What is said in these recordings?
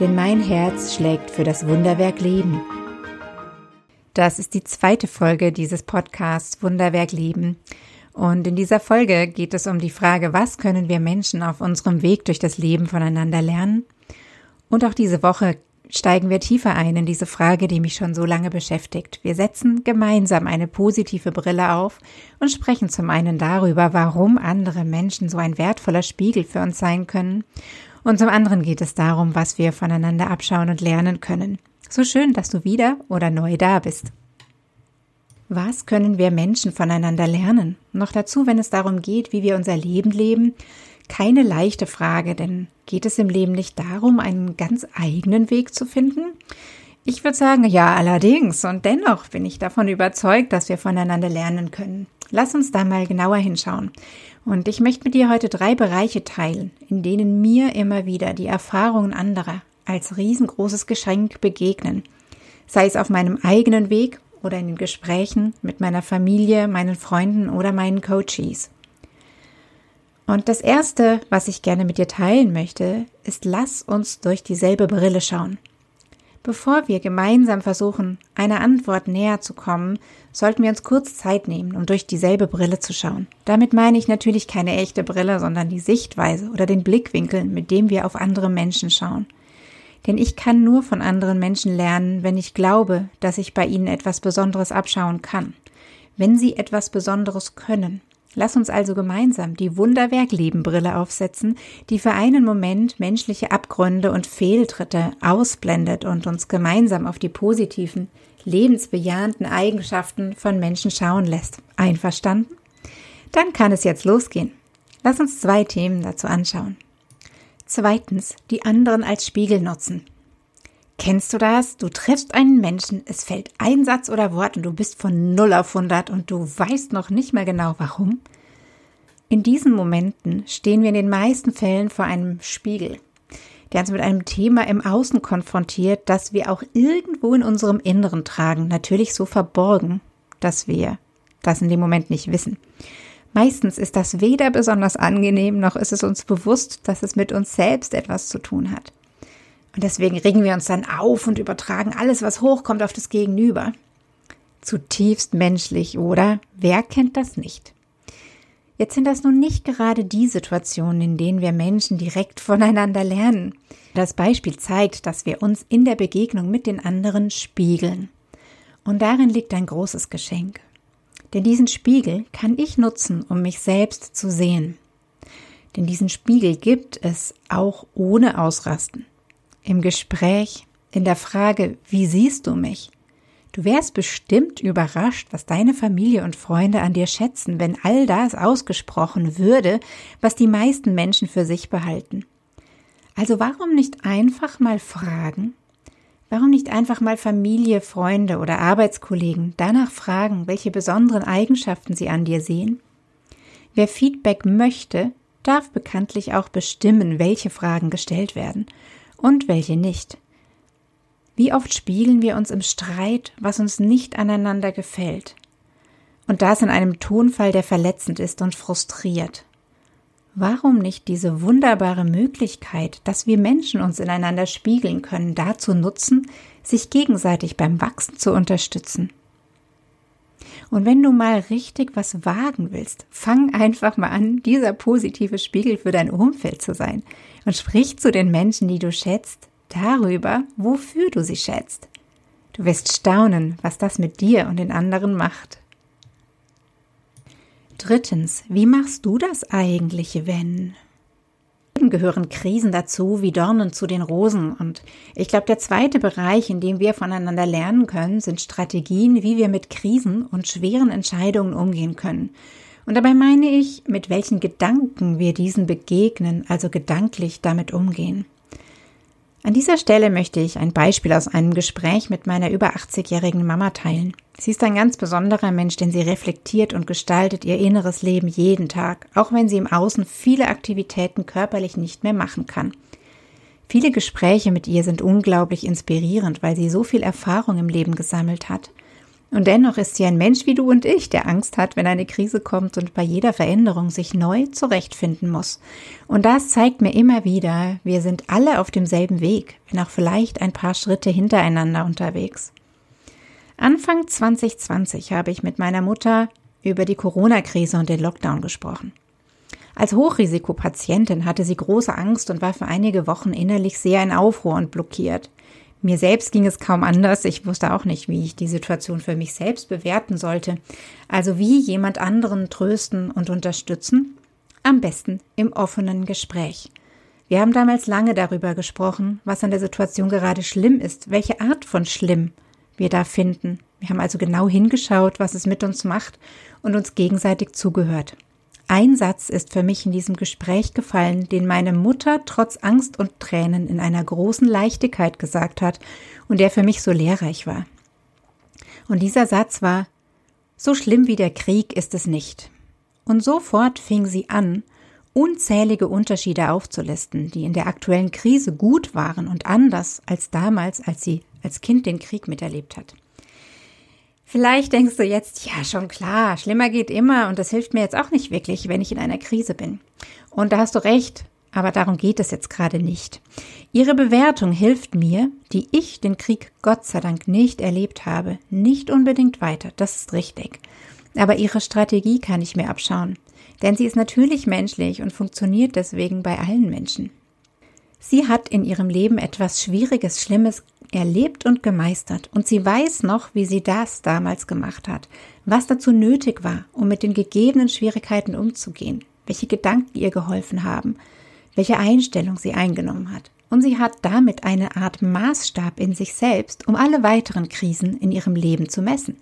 denn mein Herz schlägt für das Wunderwerk Leben. Das ist die zweite Folge dieses Podcasts Wunderwerk Leben. Und in dieser Folge geht es um die Frage, was können wir Menschen auf unserem Weg durch das Leben voneinander lernen? Und auch diese Woche steigen wir tiefer ein in diese Frage, die mich schon so lange beschäftigt. Wir setzen gemeinsam eine positive Brille auf und sprechen zum einen darüber, warum andere Menschen so ein wertvoller Spiegel für uns sein können und zum anderen geht es darum, was wir voneinander abschauen und lernen können. So schön, dass du wieder oder neu da bist. Was können wir Menschen voneinander lernen? Noch dazu, wenn es darum geht, wie wir unser Leben leben. Keine leichte Frage, denn geht es im Leben nicht darum, einen ganz eigenen Weg zu finden? Ich würde sagen, ja, allerdings. Und dennoch bin ich davon überzeugt, dass wir voneinander lernen können. Lass uns da mal genauer hinschauen. Und ich möchte mit dir heute drei Bereiche teilen, in denen mir immer wieder die Erfahrungen anderer als riesengroßes Geschenk begegnen. Sei es auf meinem eigenen Weg oder in den Gesprächen mit meiner Familie, meinen Freunden oder meinen Coaches. Und das erste, was ich gerne mit dir teilen möchte, ist, lass uns durch dieselbe Brille schauen. Bevor wir gemeinsam versuchen, einer Antwort näher zu kommen, sollten wir uns kurz Zeit nehmen, um durch dieselbe Brille zu schauen. Damit meine ich natürlich keine echte Brille, sondern die Sichtweise oder den Blickwinkel, mit dem wir auf andere Menschen schauen. Denn ich kann nur von anderen Menschen lernen, wenn ich glaube, dass ich bei ihnen etwas Besonderes abschauen kann, wenn sie etwas Besonderes können. Lass uns also gemeinsam die Wunderwerk-Leben-Brille aufsetzen, die für einen Moment menschliche Abgründe und Fehltritte ausblendet und uns gemeinsam auf die positiven, lebensbejahenden Eigenschaften von Menschen schauen lässt. Einverstanden? Dann kann es jetzt losgehen. Lass uns zwei Themen dazu anschauen. Zweitens, die anderen als Spiegel nutzen. Kennst du das? Du triffst einen Menschen, es fällt ein Satz oder Wort und du bist von 0 auf 100 und du weißt noch nicht mehr genau warum. In diesen Momenten stehen wir in den meisten Fällen vor einem Spiegel, der uns mit einem Thema im Außen konfrontiert, das wir auch irgendwo in unserem Inneren tragen, natürlich so verborgen, dass wir das in dem Moment nicht wissen. Meistens ist das weder besonders angenehm, noch ist es uns bewusst, dass es mit uns selbst etwas zu tun hat. Und deswegen regen wir uns dann auf und übertragen alles, was hochkommt, auf das Gegenüber. Zutiefst menschlich, oder? Wer kennt das nicht? Jetzt sind das nun nicht gerade die Situationen, in denen wir Menschen direkt voneinander lernen. Das Beispiel zeigt, dass wir uns in der Begegnung mit den anderen spiegeln. Und darin liegt ein großes Geschenk. Denn diesen Spiegel kann ich nutzen, um mich selbst zu sehen. Denn diesen Spiegel gibt es auch ohne Ausrasten im Gespräch, in der Frage, wie siehst du mich? Du wärst bestimmt überrascht, was deine Familie und Freunde an dir schätzen, wenn all das ausgesprochen würde, was die meisten Menschen für sich behalten. Also warum nicht einfach mal fragen? Warum nicht einfach mal Familie, Freunde oder Arbeitskollegen danach fragen, welche besonderen Eigenschaften sie an dir sehen? Wer Feedback möchte, darf bekanntlich auch bestimmen, welche Fragen gestellt werden und welche nicht. Wie oft spiegeln wir uns im Streit, was uns nicht aneinander gefällt. Und das in einem Tonfall, der verletzend ist und frustriert. Warum nicht diese wunderbare Möglichkeit, dass wir Menschen uns ineinander spiegeln können, dazu nutzen, sich gegenseitig beim Wachsen zu unterstützen? Und wenn du mal richtig was wagen willst, fang einfach mal an, dieser positive Spiegel für dein Umfeld zu sein und sprich zu den Menschen, die du schätzt, darüber, wofür du sie schätzt. Du wirst staunen, was das mit dir und den anderen macht. Drittens, wie machst du das eigentlich, wenn? Gehören Krisen dazu wie Dornen zu den Rosen. Und ich glaube, der zweite Bereich, in dem wir voneinander lernen können, sind Strategien, wie wir mit Krisen und schweren Entscheidungen umgehen können. Und dabei meine ich, mit welchen Gedanken wir diesen begegnen, also gedanklich damit umgehen. An dieser Stelle möchte ich ein Beispiel aus einem Gespräch mit meiner über 80-jährigen Mama teilen. Sie ist ein ganz besonderer Mensch, denn sie reflektiert und gestaltet ihr inneres Leben jeden Tag, auch wenn sie im Außen viele Aktivitäten körperlich nicht mehr machen kann. Viele Gespräche mit ihr sind unglaublich inspirierend, weil sie so viel Erfahrung im Leben gesammelt hat. Und dennoch ist sie ein Mensch wie du und ich, der Angst hat, wenn eine Krise kommt und bei jeder Veränderung sich neu zurechtfinden muss. Und das zeigt mir immer wieder, wir sind alle auf demselben Weg, wenn auch vielleicht ein paar Schritte hintereinander unterwegs. Anfang 2020 habe ich mit meiner Mutter über die Corona-Krise und den Lockdown gesprochen. Als Hochrisikopatientin hatte sie große Angst und war für einige Wochen innerlich sehr in Aufruhr und blockiert. Mir selbst ging es kaum anders. Ich wusste auch nicht, wie ich die Situation für mich selbst bewerten sollte. Also wie jemand anderen trösten und unterstützen? Am besten im offenen Gespräch. Wir haben damals lange darüber gesprochen, was an der Situation gerade schlimm ist, welche Art von schlimm wir da finden. Wir haben also genau hingeschaut, was es mit uns macht und uns gegenseitig zugehört. Ein Satz ist für mich in diesem Gespräch gefallen, den meine Mutter trotz Angst und Tränen in einer großen Leichtigkeit gesagt hat und der für mich so lehrreich war. Und dieser Satz war So schlimm wie der Krieg ist es nicht. Und sofort fing sie an, unzählige Unterschiede aufzulisten, die in der aktuellen Krise gut waren und anders als damals, als sie als Kind den Krieg miterlebt hat. Vielleicht denkst du jetzt, ja, schon klar, schlimmer geht immer und das hilft mir jetzt auch nicht wirklich, wenn ich in einer Krise bin. Und da hast du recht, aber darum geht es jetzt gerade nicht. Ihre Bewertung hilft mir, die ich den Krieg Gott sei Dank nicht erlebt habe, nicht unbedingt weiter, das ist richtig. Aber ihre Strategie kann ich mir abschauen, denn sie ist natürlich menschlich und funktioniert deswegen bei allen Menschen. Sie hat in ihrem Leben etwas Schwieriges, Schlimmes erlebt und gemeistert und sie weiß noch, wie sie das damals gemacht hat, was dazu nötig war, um mit den gegebenen Schwierigkeiten umzugehen, welche Gedanken ihr geholfen haben, welche Einstellung sie eingenommen hat. Und sie hat damit eine Art Maßstab in sich selbst, um alle weiteren Krisen in ihrem Leben zu messen.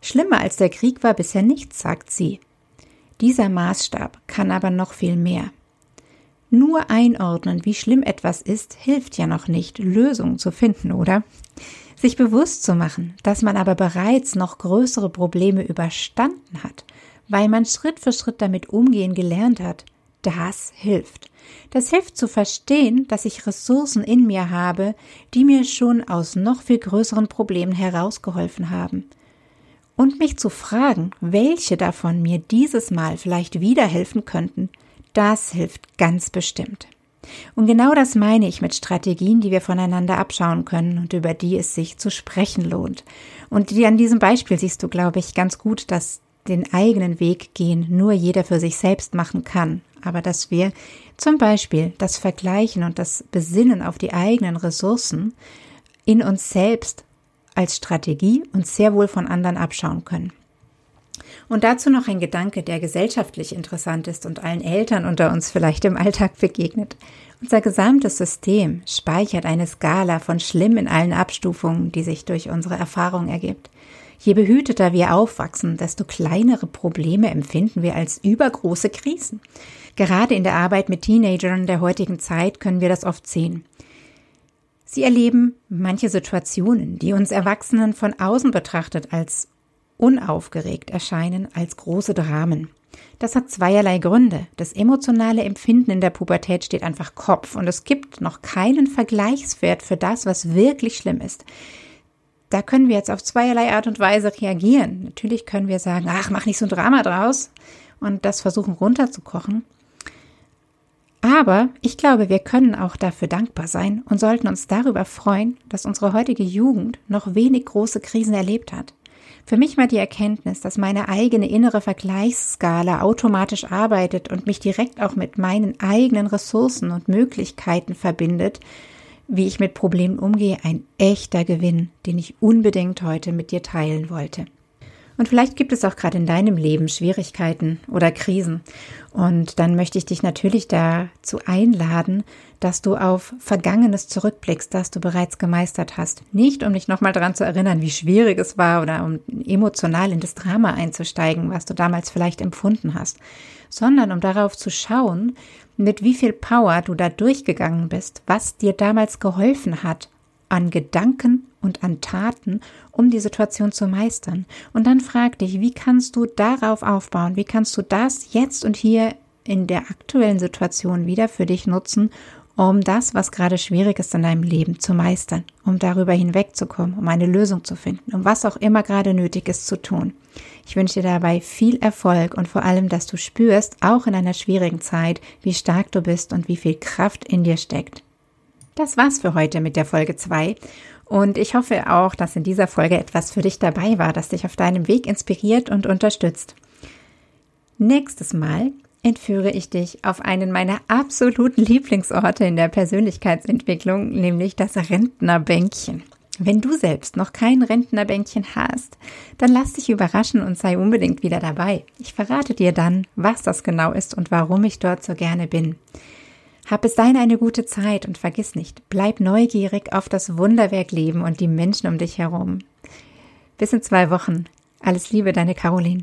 Schlimmer als der Krieg war bisher nichts, sagt sie. Dieser Maßstab kann aber noch viel mehr. Nur einordnen, wie schlimm etwas ist, hilft ja noch nicht, Lösungen zu finden, oder? Sich bewusst zu machen, dass man aber bereits noch größere Probleme überstanden hat, weil man Schritt für Schritt damit umgehen gelernt hat, das hilft. Das hilft zu verstehen, dass ich Ressourcen in mir habe, die mir schon aus noch viel größeren Problemen herausgeholfen haben. Und mich zu fragen, welche davon mir dieses Mal vielleicht wieder helfen könnten, das hilft ganz bestimmt. Und genau das meine ich mit Strategien, die wir voneinander abschauen können und über die es sich zu sprechen lohnt. Und die an diesem Beispiel siehst du, glaube ich, ganz gut, dass den eigenen Weg gehen nur jeder für sich selbst machen kann, aber dass wir zum Beispiel das Vergleichen und das Besinnen auf die eigenen Ressourcen in uns selbst als Strategie uns sehr wohl von anderen abschauen können. Und dazu noch ein Gedanke, der gesellschaftlich interessant ist und allen Eltern unter uns vielleicht im Alltag begegnet. Unser gesamtes System speichert eine Skala von schlimm in allen Abstufungen, die sich durch unsere Erfahrung ergibt. Je behüteter wir aufwachsen, desto kleinere Probleme empfinden wir als übergroße Krisen. Gerade in der Arbeit mit Teenagern der heutigen Zeit können wir das oft sehen. Sie erleben manche Situationen, die uns Erwachsenen von außen betrachtet als unaufgeregt erscheinen als große Dramen. Das hat zweierlei Gründe. Das emotionale Empfinden in der Pubertät steht einfach Kopf und es gibt noch keinen Vergleichswert für das, was wirklich schlimm ist. Da können wir jetzt auf zweierlei Art und Weise reagieren. Natürlich können wir sagen, ach, mach nicht so ein Drama draus und das versuchen runterzukochen. Aber ich glaube, wir können auch dafür dankbar sein und sollten uns darüber freuen, dass unsere heutige Jugend noch wenig große Krisen erlebt hat. Für mich war die Erkenntnis, dass meine eigene innere Vergleichsskala automatisch arbeitet und mich direkt auch mit meinen eigenen Ressourcen und Möglichkeiten verbindet, wie ich mit Problemen umgehe, ein echter Gewinn, den ich unbedingt heute mit dir teilen wollte. Und vielleicht gibt es auch gerade in deinem Leben Schwierigkeiten oder Krisen. Und dann möchte ich dich natürlich dazu einladen, dass du auf Vergangenes zurückblickst, das du bereits gemeistert hast. Nicht, um dich nochmal daran zu erinnern, wie schwierig es war oder um emotional in das Drama einzusteigen, was du damals vielleicht empfunden hast, sondern um darauf zu schauen, mit wie viel Power du da durchgegangen bist, was dir damals geholfen hat, an Gedanken und an Taten, um die Situation zu meistern. Und dann frag dich, wie kannst du darauf aufbauen? Wie kannst du das jetzt und hier in der aktuellen Situation wieder für dich nutzen, um das, was gerade schwierig ist in deinem Leben zu meistern, um darüber hinwegzukommen, um eine Lösung zu finden, um was auch immer gerade nötig ist zu tun. Ich wünsche dir dabei viel Erfolg und vor allem, dass du spürst, auch in einer schwierigen Zeit, wie stark du bist und wie viel Kraft in dir steckt. Das war's für heute mit der Folge 2 und ich hoffe auch, dass in dieser Folge etwas für dich dabei war, das dich auf deinem Weg inspiriert und unterstützt. Nächstes Mal entführe ich dich auf einen meiner absoluten Lieblingsorte in der Persönlichkeitsentwicklung, nämlich das Rentnerbänkchen. Wenn du selbst noch kein Rentnerbänkchen hast, dann lass dich überraschen und sei unbedingt wieder dabei. Ich verrate dir dann, was das genau ist und warum ich dort so gerne bin. Hab bis dahin eine gute Zeit und vergiss nicht, bleib neugierig auf das Wunderwerk Leben und die Menschen um dich herum. Bis in zwei Wochen. Alles Liebe, deine Caroline.